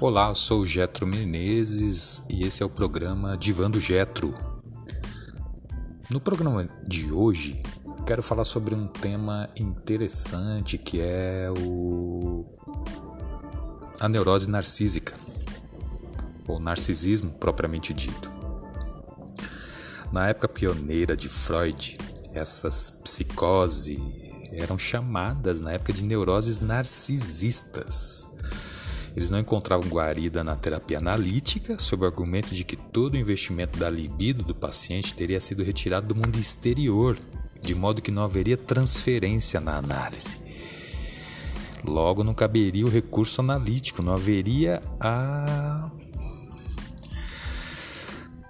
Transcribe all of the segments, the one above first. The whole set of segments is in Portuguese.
Olá, eu sou o Getro Menezes e esse é o programa Divando Getro. No programa de hoje, quero falar sobre um tema interessante que é o a neurose narcísica, ou narcisismo propriamente dito. Na época pioneira de Freud, essas psicoses eram chamadas na época de neuroses narcisistas. Eles não encontravam guarida na terapia analítica, sob o argumento de que todo o investimento da libido do paciente teria sido retirado do mundo exterior, de modo que não haveria transferência na análise. Logo, não caberia o recurso analítico, não haveria a...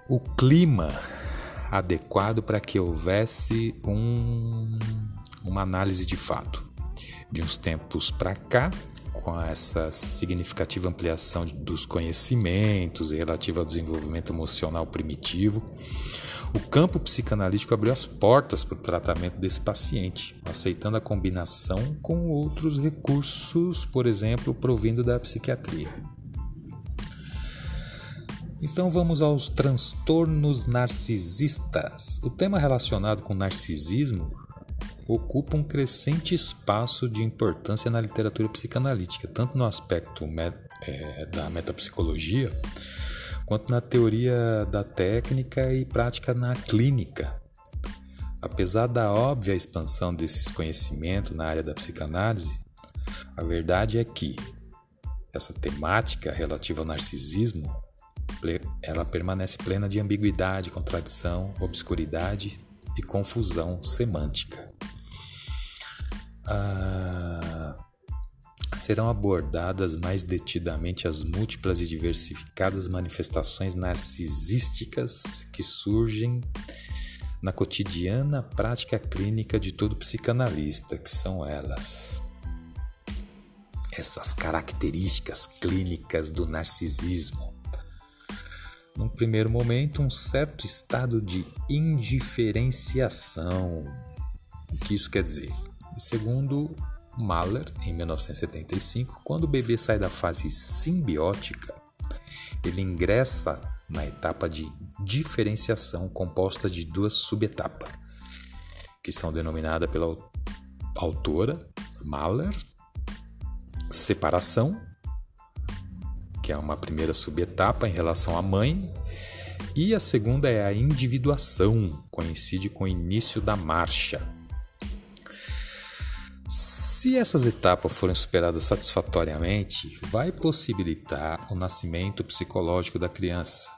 o clima adequado para que houvesse um... uma análise de fato. De uns tempos para cá, com essa significativa ampliação dos conhecimentos relativa ao desenvolvimento emocional primitivo, o campo psicanalítico abriu as portas para o tratamento desse paciente, aceitando a combinação com outros recursos, por exemplo, provindo da psiquiatria. Então vamos aos transtornos narcisistas. O tema relacionado com narcisismo ocupa um crescente espaço de importância na literatura psicanalítica, tanto no aspecto met é, da metapsicologia, quanto na teoria da técnica e prática na clínica. Apesar da óbvia expansão desses conhecimentos na área da psicanálise, a verdade é que essa temática relativa ao narcisismo ela permanece plena de ambiguidade, contradição, obscuridade e confusão semântica ah, serão abordadas mais detidamente as múltiplas e diversificadas manifestações narcisísticas que surgem na cotidiana prática clínica de todo psicanalista, que são elas. Essas características clínicas do narcisismo. Num primeiro momento, um certo estado de indiferenciação. O que isso quer dizer? E segundo Mahler, em 1975, quando o bebê sai da fase simbiótica, ele ingressa na etapa de diferenciação composta de duas subetapas, que são denominadas pela autora Mahler separação, que é uma primeira subetapa em relação à mãe, e a segunda é a individuação, coincide com o início da marcha, se essas etapas forem superadas satisfatoriamente, vai possibilitar o nascimento psicológico da criança,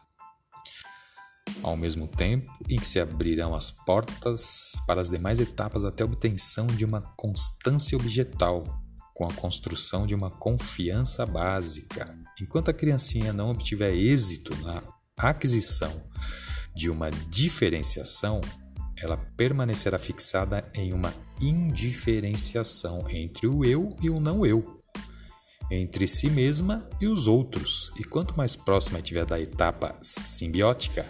ao mesmo tempo em que se abrirão as portas para as demais etapas até a obtenção de uma constância objetal, com a construção de uma confiança básica. Enquanto a criancinha não obtiver êxito na aquisição de uma diferenciação, ela permanecerá fixada em uma indiferenciação entre o eu e o não eu, entre si mesma e os outros. E quanto mais próxima estiver da etapa simbiótica,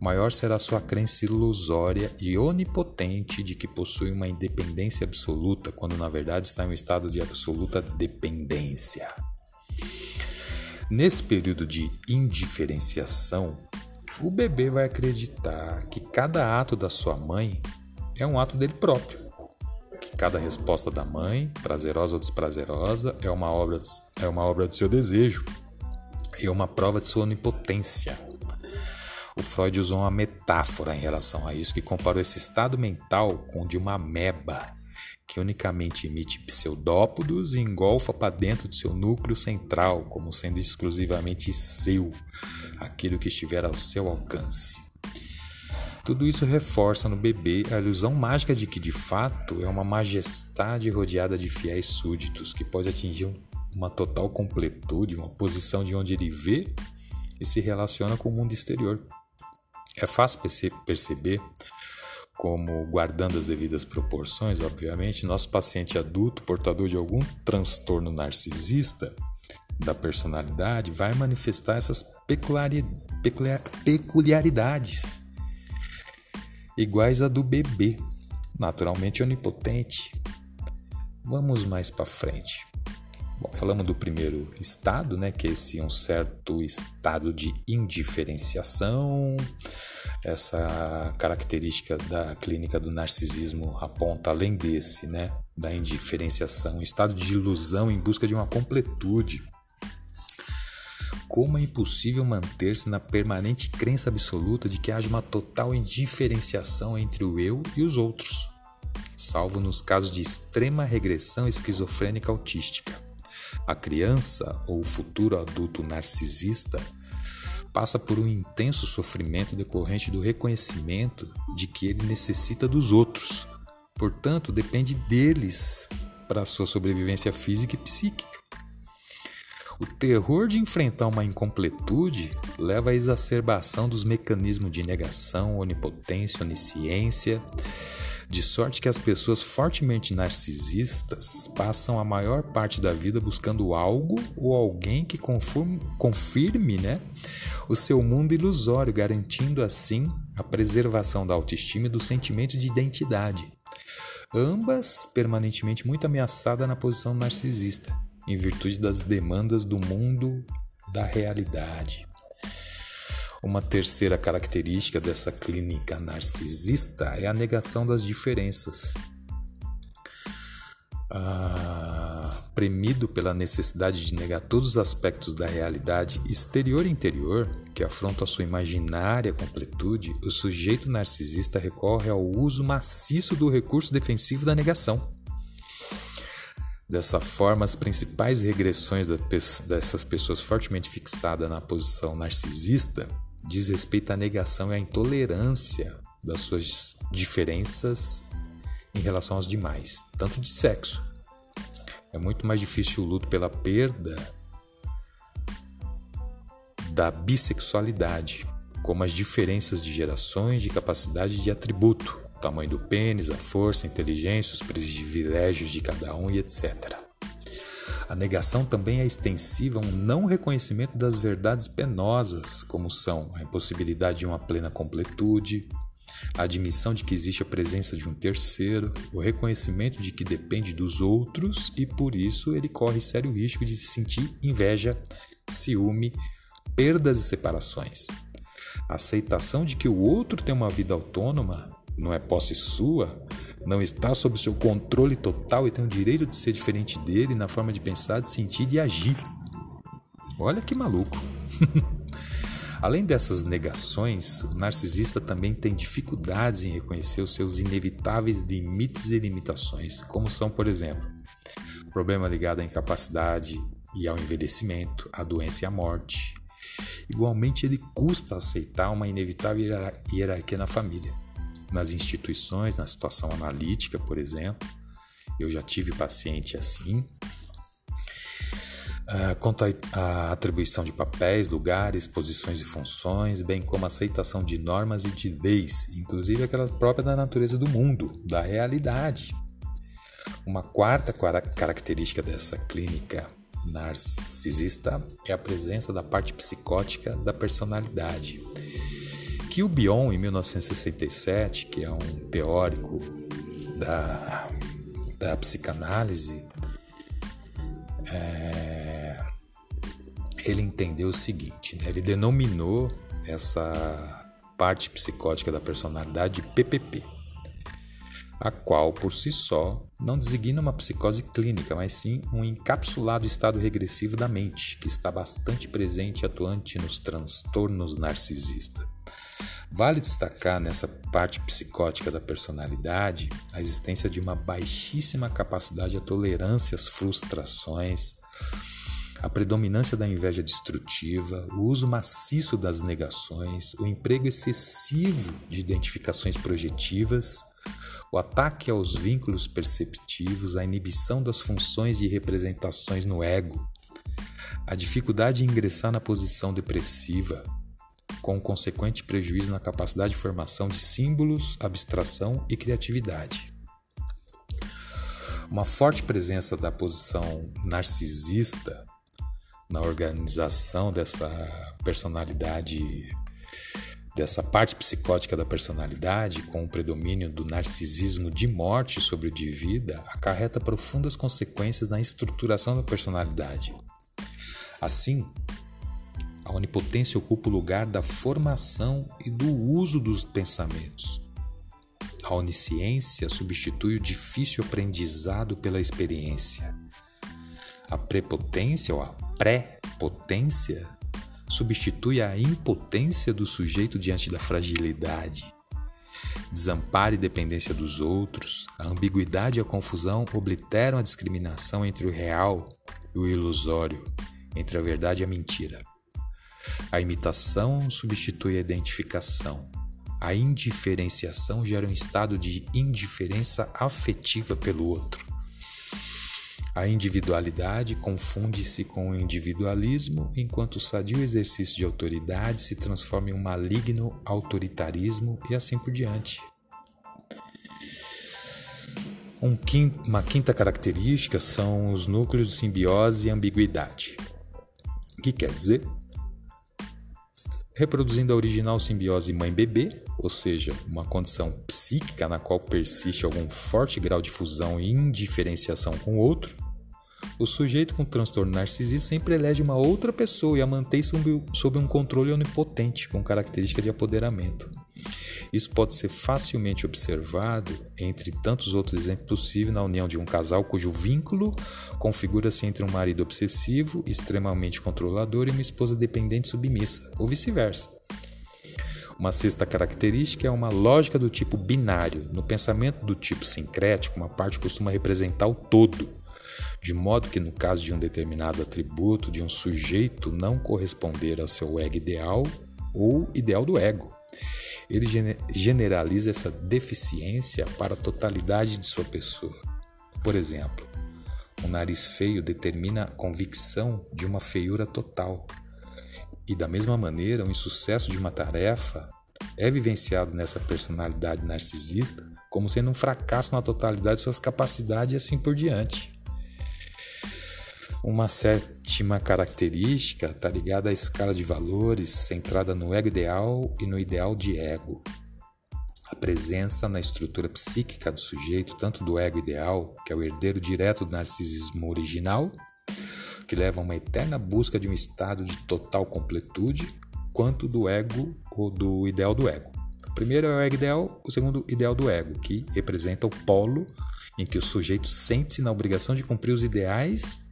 maior será sua crença ilusória e onipotente de que possui uma independência absoluta, quando na verdade está em um estado de absoluta dependência. Nesse período de indiferenciação, o bebê vai acreditar que cada ato da sua mãe é um ato dele próprio. Que cada resposta da mãe, prazerosa ou desprazerosa, é uma obra, é uma obra do seu desejo e é uma prova de sua onipotência. O Freud usou uma metáfora em relação a isso que comparou esse estado mental com o de uma ameba que unicamente emite pseudópodos e engolfa para dentro do seu núcleo central, como sendo exclusivamente seu, aquilo que estiver ao seu alcance. Tudo isso reforça no bebê a ilusão mágica de que, de fato, é uma majestade rodeada de fiéis súditos que pode atingir uma total completude, uma posição de onde ele vê e se relaciona com o mundo exterior. É fácil perceber como, guardando as devidas proporções, obviamente, nosso paciente adulto portador de algum transtorno narcisista da personalidade vai manifestar essas peculiaridades iguais à do bebê, naturalmente onipotente. Vamos mais para frente. Bom, falamos do primeiro estado, né, que esse é um certo estado de indiferenciação. Essa característica da clínica do narcisismo aponta além desse, né, da indiferenciação, um estado de ilusão em busca de uma completude. Como é impossível manter-se na permanente crença absoluta de que haja uma total indiferenciação entre o eu e os outros, salvo nos casos de extrema regressão esquizofrênica autística. A criança ou o futuro adulto narcisista passa por um intenso sofrimento decorrente do reconhecimento de que ele necessita dos outros. Portanto, depende deles para sua sobrevivência física e psíquica. O terror de enfrentar uma incompletude leva à exacerbação dos mecanismos de negação, onipotência, onisciência de sorte que as pessoas fortemente narcisistas passam a maior parte da vida buscando algo ou alguém que confirme né, o seu mundo ilusório, garantindo assim a preservação da autoestima e do sentimento de identidade. Ambas permanentemente muito ameaçadas na posição narcisista, em virtude das demandas do mundo da realidade. Uma terceira característica dessa clínica narcisista é a negação das diferenças. Ah, premido pela necessidade de negar todos os aspectos da realidade exterior e interior que afrontam a sua imaginária completude, o sujeito narcisista recorre ao uso maciço do recurso defensivo da negação. Dessa forma, as principais regressões dessas pessoas fortemente fixadas na posição narcisista diz respeito à negação e à intolerância das suas diferenças em relação aos demais, tanto de sexo. É muito mais difícil o luto pela perda da bissexualidade, como as diferenças de gerações, de capacidade de atributo, tamanho do pênis, a força, a inteligência, os privilégios de cada um e etc. A negação também é extensiva a um não reconhecimento das verdades penosas, como são a impossibilidade de uma plena completude, a admissão de que existe a presença de um terceiro, o reconhecimento de que depende dos outros e por isso ele corre sério risco de se sentir inveja, ciúme, perdas e separações. A aceitação de que o outro tem uma vida autônoma, não é posse sua, não está sob seu controle total e tem o direito de ser diferente dele na forma de pensar, de sentir e agir. Olha que maluco! Além dessas negações, o narcisista também tem dificuldades em reconhecer os seus inevitáveis limites e limitações, como são, por exemplo, problema ligado à incapacidade e ao envelhecimento, à doença e à morte. Igualmente, ele custa aceitar uma inevitável hierarquia na família nas instituições, na situação analítica, por exemplo. Eu já tive paciente assim. Uh, quanto à atribuição de papéis, lugares, posições e funções, bem como a aceitação de normas e de leis, inclusive aquelas próprias da natureza do mundo, da realidade. Uma quarta característica dessa clínica narcisista é a presença da parte psicótica da personalidade que o Bion, em 1967, que é um teórico da, da psicanálise, é, ele entendeu o seguinte: né? ele denominou essa parte psicótica da personalidade de PPP, a qual por si só não designa uma psicose clínica, mas sim um encapsulado estado regressivo da mente, que está bastante presente e atuante nos transtornos narcisistas. Vale destacar nessa parte psicótica da personalidade a existência de uma baixíssima capacidade à tolerância às frustrações, a predominância da inveja destrutiva, o uso maciço das negações, o emprego excessivo de identificações projetivas, o ataque aos vínculos perceptivos, a inibição das funções de representações no ego, a dificuldade em ingressar na posição depressiva, com consequente prejuízo na capacidade de formação de símbolos, abstração e criatividade. Uma forte presença da posição narcisista na organização dessa personalidade dessa parte psicótica da personalidade, com o predomínio do narcisismo de morte sobre o de vida, acarreta profundas consequências na estruturação da personalidade. Assim, a onipotência ocupa o lugar da formação e do uso dos pensamentos. A onisciência substitui o difícil aprendizado pela experiência. A prepotência ou a pré-potência substitui a impotência do sujeito diante da fragilidade. Desamparo e dependência dos outros, a ambiguidade e a confusão obliteram a discriminação entre o real e o ilusório, entre a verdade e a mentira. A imitação substitui a identificação. A indiferenciação gera um estado de indiferença afetiva pelo outro. A individualidade confunde-se com o individualismo, enquanto o sadio exercício de autoridade se transforma em um maligno autoritarismo e assim por diante. Um uma quinta característica são os núcleos de simbiose e ambiguidade. O que quer dizer? Reproduzindo a original simbiose mãe-bebê, ou seja, uma condição psíquica na qual persiste algum forte grau de fusão e indiferenciação com o outro, o sujeito com transtorno narcisista sempre elege uma outra pessoa e a mantém sob um controle onipotente, com característica de apoderamento. Isso pode ser facilmente observado, entre tantos outros exemplos possíveis, na união de um casal cujo vínculo configura-se entre um marido obsessivo, extremamente controlador e uma esposa dependente submissa, ou vice-versa. Uma sexta característica é uma lógica do tipo binário. No pensamento do tipo sincrético, uma parte costuma representar o todo de modo que, no caso de um determinado atributo de um sujeito não corresponder ao seu ego ideal ou ideal do ego, ele generaliza essa deficiência para a totalidade de sua pessoa. Por exemplo, um nariz feio determina a convicção de uma feiura total. E da mesma maneira, o insucesso de uma tarefa é vivenciado nessa personalidade narcisista como sendo um fracasso na totalidade de suas capacidades e assim por diante. Uma sétima característica está ligada à escala de valores centrada no ego ideal e no ideal de ego. A presença na estrutura psíquica do sujeito, tanto do ego ideal, que é o herdeiro direto do narcisismo original, que leva a uma eterna busca de um estado de total completude, quanto do ego ou do ideal do ego. O primeiro é o ego ideal, o segundo, ideal do ego, que representa o polo em que o sujeito sente-se na obrigação de cumprir os ideais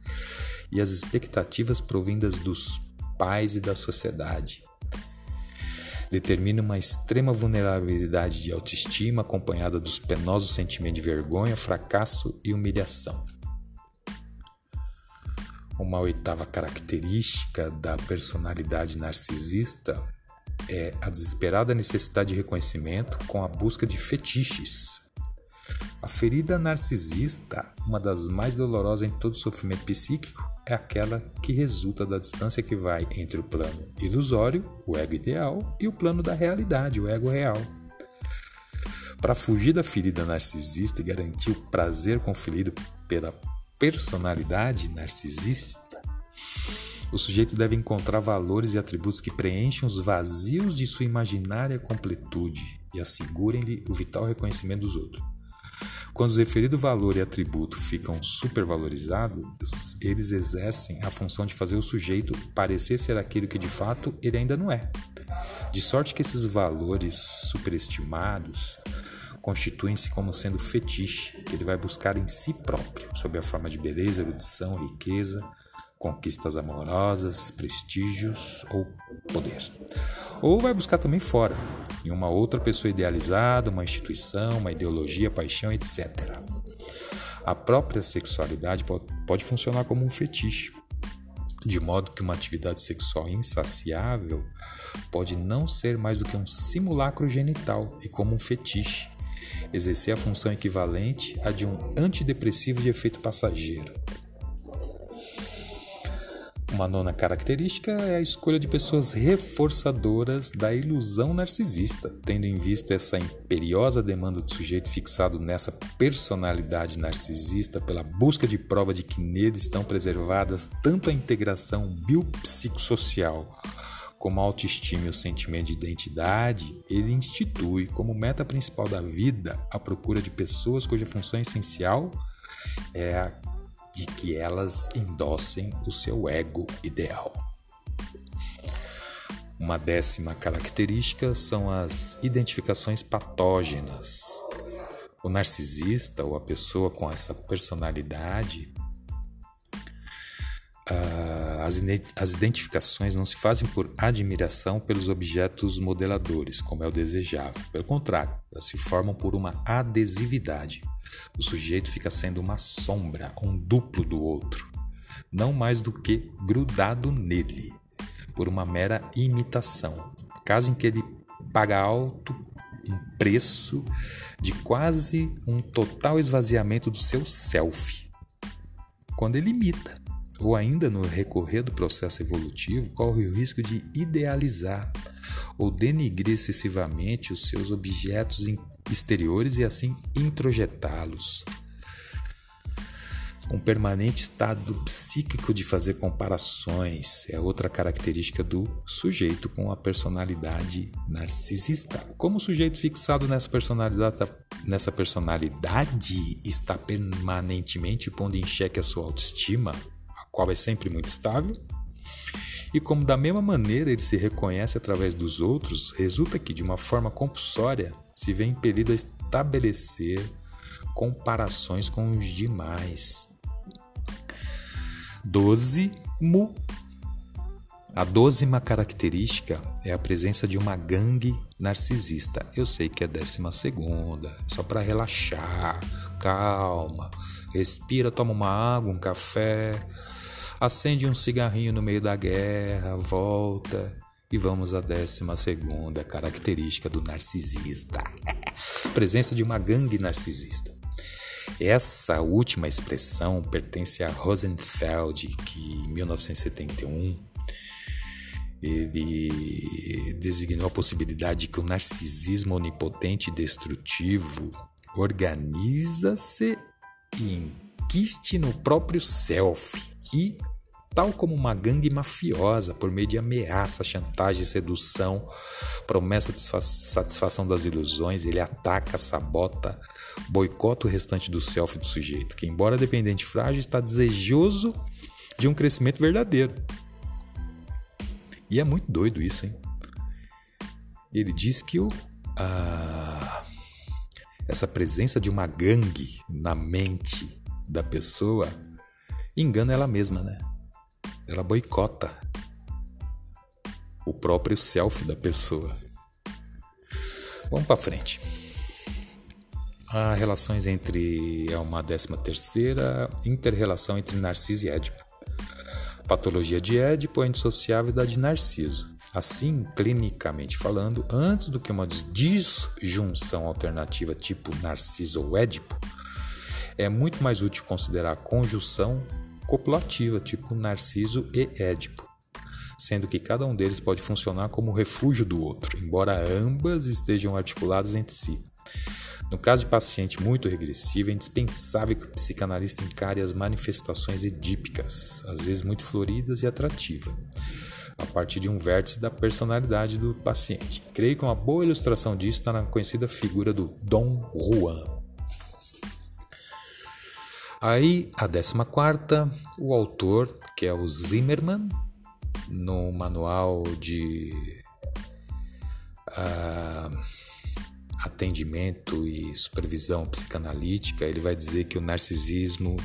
e as expectativas provindas dos pais e da sociedade. Determina uma extrema vulnerabilidade de autoestima acompanhada dos penosos sentimentos de vergonha, fracasso e humilhação. Uma oitava característica da personalidade narcisista é a desesperada necessidade de reconhecimento com a busca de fetiches, a ferida narcisista, uma das mais dolorosas em todo sofrimento psíquico, é aquela que resulta da distância que vai entre o plano ilusório, o ego ideal, e o plano da realidade, o ego real. Para fugir da ferida narcisista e garantir o prazer conferido pela personalidade narcisista, o sujeito deve encontrar valores e atributos que preenchem os vazios de sua imaginária completude e assegurem-lhe o vital reconhecimento dos outros. Quando os referidos valor e atributo ficam supervalorizados, eles exercem a função de fazer o sujeito parecer ser aquilo que de fato ele ainda não é. De sorte que esses valores superestimados constituem-se como sendo fetiche que ele vai buscar em si próprio, sob a forma de beleza, erudição, riqueza, conquistas amorosas, prestígios ou poder. Ou vai buscar também fora, em uma outra pessoa idealizada, uma instituição, uma ideologia, paixão, etc. A própria sexualidade pode funcionar como um fetiche, de modo que uma atividade sexual insaciável pode não ser mais do que um simulacro genital e, como um fetiche, exercer a função equivalente à de um antidepressivo de efeito passageiro. Uma nona característica é a escolha de pessoas reforçadoras da ilusão narcisista, tendo em vista essa imperiosa demanda do sujeito fixado nessa personalidade narcisista pela busca de prova de que nele estão preservadas tanto a integração biopsicossocial como a autoestima e o sentimento de identidade, ele institui como meta principal da vida a procura de pessoas cuja função essencial é a de que elas endossem o seu ego ideal. Uma décima característica são as identificações patógenas. O narcisista ou a pessoa com essa personalidade as identificações não se fazem por admiração pelos objetos modeladores, como é o desejável. Pelo contrário, elas se formam por uma adesividade. O sujeito fica sendo uma sombra, um duplo do outro, não mais do que grudado nele, por uma mera imitação. Caso em que ele paga alto um preço de quase um total esvaziamento do seu self. Quando ele imita, ou ainda no recorrer do processo evolutivo, corre o risco de idealizar ou denigrir excessivamente os seus objetos exteriores e assim introjetá-los. Um permanente estado psíquico de fazer comparações é outra característica do sujeito com a personalidade narcisista. Como o sujeito fixado nessa personalidade, nessa personalidade está permanentemente pondo em xeque a sua autoestima, qual é sempre muito estável. E como da mesma maneira ele se reconhece através dos outros, resulta que de uma forma compulsória se vê impelido a estabelecer comparações com os demais. Dozimo. A dozima característica é a presença de uma gangue narcisista. Eu sei que é décima segunda, só para relaxar, calma, respira, toma uma água, um café, acende um cigarrinho no meio da guerra, volta e vamos à décima segunda característica do narcisista. Presença de uma gangue narcisista. Essa última expressão pertence a Rosenfeld, que em 1971 ele designou a possibilidade de que o narcisismo onipotente e destrutivo organiza-se e enquiste no próprio self e tal como uma gangue mafiosa, por meio de ameaça, chantagem, sedução, promessa de satisfação das ilusões, ele ataca, sabota, boicota o restante do self do sujeito, que, embora dependente frágil, está desejoso de um crescimento verdadeiro. E é muito doido isso, hein? Ele diz que o, a, essa presença de uma gangue na mente da pessoa engana ela mesma, né? Ela boicota o próprio self da pessoa. Vamos para frente. Há relações entre é uma décima terceira inter-relação entre Narciso e Édipo. Patologia de Édipo é indissociável da de Narciso. Assim, clinicamente falando, antes do que uma disjunção alternativa tipo Narciso ou Édipo, é muito mais útil considerar a conjunção copulativa, tipo Narciso e Édipo, sendo que cada um deles pode funcionar como refúgio do outro, embora ambas estejam articuladas entre si. No caso de paciente muito regressivo, é indispensável que o psicanalista encare as manifestações edípicas, às vezes muito floridas e atrativas, a partir de um vértice da personalidade do paciente. Creio que uma boa ilustração disso está na conhecida figura do Dom Juan. Aí, a 14, o autor, que é o Zimmerman, no manual de uh, atendimento e supervisão psicanalítica, ele vai dizer que o narcisismo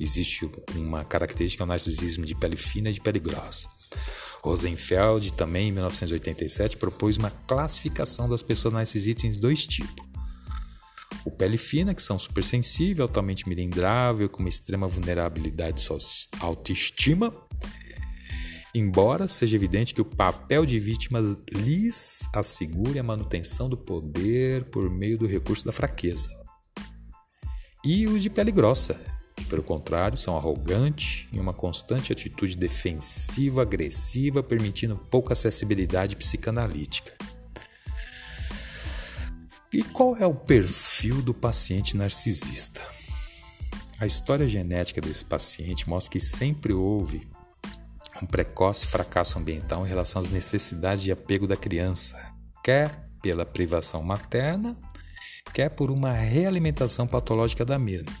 existe uma característica, é o narcisismo de pele fina e de pele grossa. Rosenfeld, também em 1987, propôs uma classificação das pessoas narcisistas em dois tipos o pele fina, que são super sensíveis, altamente melindrável, com uma extrema vulnerabilidade sua autoestima. Embora seja evidente que o papel de vítimas lhes assegure a manutenção do poder por meio do recurso da fraqueza. E os de pele grossa, que pelo contrário são arrogantes e uma constante atitude defensiva, agressiva, permitindo pouca acessibilidade psicanalítica. E qual é o perfil do paciente narcisista? A história genética desse paciente mostra que sempre houve um precoce fracasso ambiental em relação às necessidades de apego da criança, quer pela privação materna, quer por uma realimentação patológica da mesma.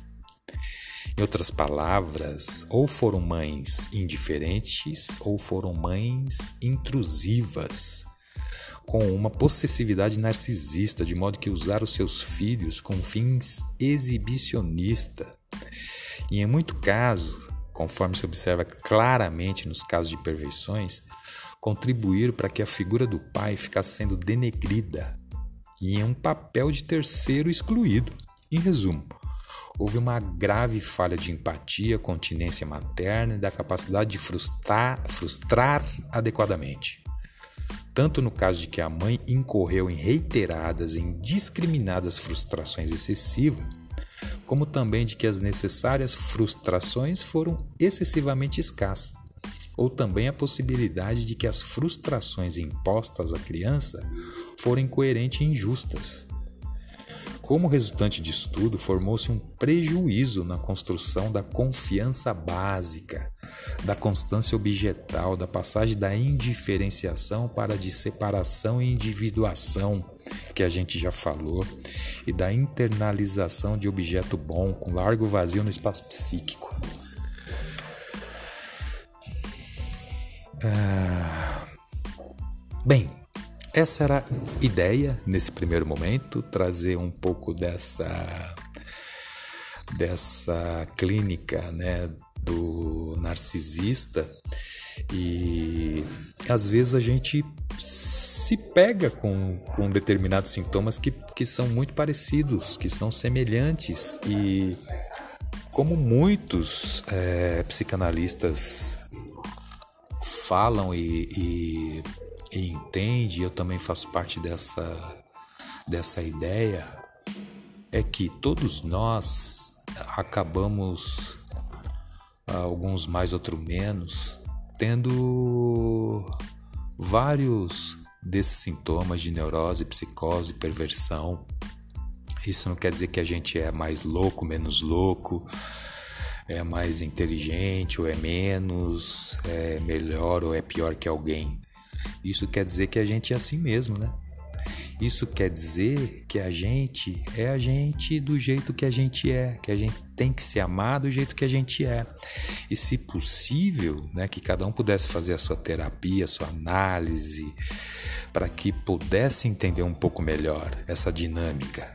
Em outras palavras, ou foram mães indiferentes ou foram mães intrusivas, com uma possessividade narcisista, de modo que usaram seus filhos com fins exibicionistas. E em muito caso, conforme se observa claramente nos casos de perversões, contribuíram para que a figura do pai ficasse sendo denegrida e em um papel de terceiro excluído. Em resumo, houve uma grave falha de empatia, continência materna e da capacidade de frustrar, frustrar adequadamente tanto no caso de que a mãe incorreu em reiteradas e indiscriminadas frustrações excessivas, como também de que as necessárias frustrações foram excessivamente escassas, ou também a possibilidade de que as frustrações impostas à criança foram incoerentes e injustas, como resultante disso tudo, formou-se um prejuízo na construção da confiança básica, da constância objetal, da passagem da indiferenciação para a de separação e individuação, que a gente já falou, e da internalização de objeto bom com largo vazio no espaço psíquico. Ah, bem, essa era a ideia nesse primeiro momento, trazer um pouco dessa dessa clínica, né, do narcisista. E às vezes a gente se pega com, com determinados sintomas que, que são muito parecidos, que são semelhantes. E como muitos é, psicanalistas falam e, e entende, eu também faço parte dessa, dessa ideia, é que todos nós acabamos, alguns mais, outros menos, tendo vários desses sintomas de neurose, psicose, perversão. Isso não quer dizer que a gente é mais louco, menos louco, é mais inteligente ou é menos, é melhor ou é pior que alguém. Isso quer dizer que a gente é assim mesmo, né? Isso quer dizer que a gente é a gente do jeito que a gente é, que a gente tem que se amar do jeito que a gente é. E se possível, né, que cada um pudesse fazer a sua terapia, a sua análise, para que pudesse entender um pouco melhor essa dinâmica,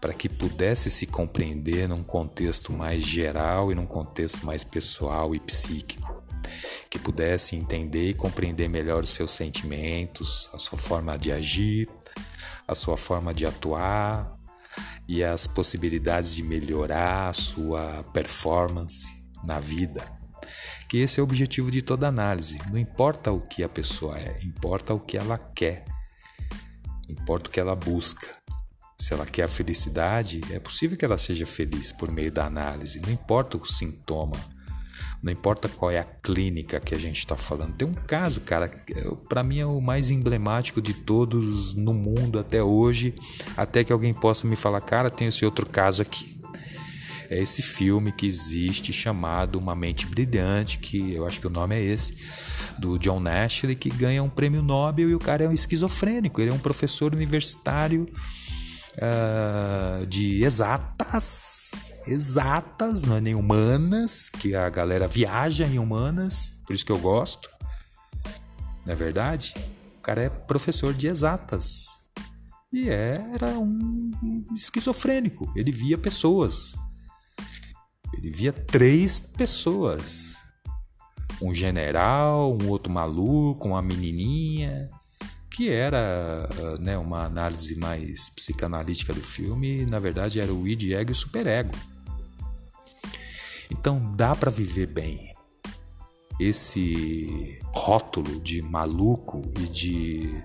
para que pudesse se compreender num contexto mais geral e num contexto mais pessoal e psíquico que pudesse entender e compreender melhor os seus sentimentos, a sua forma de agir, a sua forma de atuar e as possibilidades de melhorar a sua performance na vida. Que esse é o objetivo de toda análise. Não importa o que a pessoa é, importa o que ela quer, importa o que ela busca. Se ela quer a felicidade, é possível que ela seja feliz por meio da análise, não importa o sintoma não importa qual é a clínica que a gente está falando. Tem um caso, cara, para mim é o mais emblemático de todos no mundo até hoje, até que alguém possa me falar, cara, tem esse outro caso aqui. É esse filme que existe chamado Uma Mente Brilhante, que eu acho que o nome é esse, do John Nashley, que ganha um prêmio Nobel e o cara é um esquizofrênico, ele é um professor universitário uh, de exatas, exatas, não é nem humanas, que a galera viaja em humanas, por isso que eu gosto. Não é verdade? O cara é professor de exatas. E era um esquizofrênico. Ele via pessoas. Ele via três pessoas. Um general, um outro maluco, uma menininha que era né, uma análise mais psicanalítica do filme, na verdade era o id, ego e o superego. Então dá para viver bem. Esse rótulo de maluco e de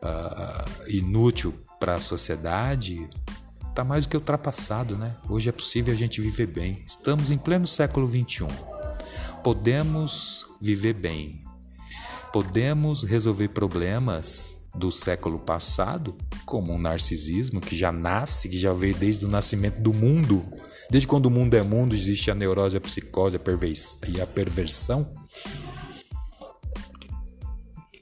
uh, inútil para a sociedade está mais do que ultrapassado, né? Hoje é possível a gente viver bem. Estamos em pleno século XXI. Podemos viver bem, podemos resolver problemas do século passado, como o narcisismo, que já nasce, que já veio desde o nascimento do mundo. Desde quando o mundo é mundo, existe a neurose, a psicose a e a perversão.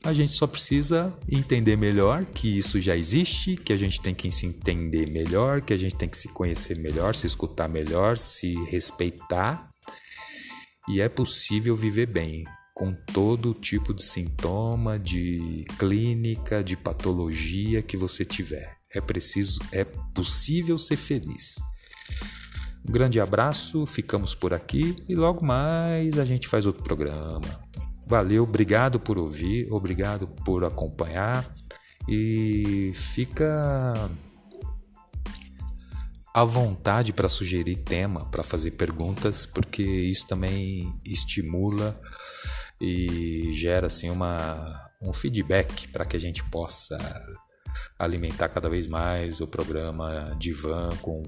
A gente só precisa entender melhor que isso já existe, que a gente tem que se entender melhor, que a gente tem que se conhecer melhor, se escutar melhor, se respeitar. E é possível viver bem com todo tipo de sintoma, de clínica, de patologia que você tiver. É preciso, é possível ser feliz. Um grande abraço, ficamos por aqui e logo mais a gente faz outro programa. Valeu, obrigado por ouvir, obrigado por acompanhar e fica à vontade para sugerir tema, para fazer perguntas, porque isso também estimula e gera assim uma um feedback para que a gente possa alimentar cada vez mais o programa Divan com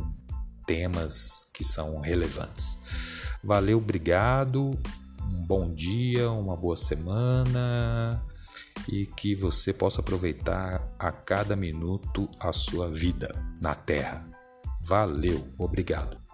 temas que são relevantes. Valeu, obrigado um bom dia, uma boa semana e que você possa aproveitar a cada minuto a sua vida na Terra. Valeu, obrigado.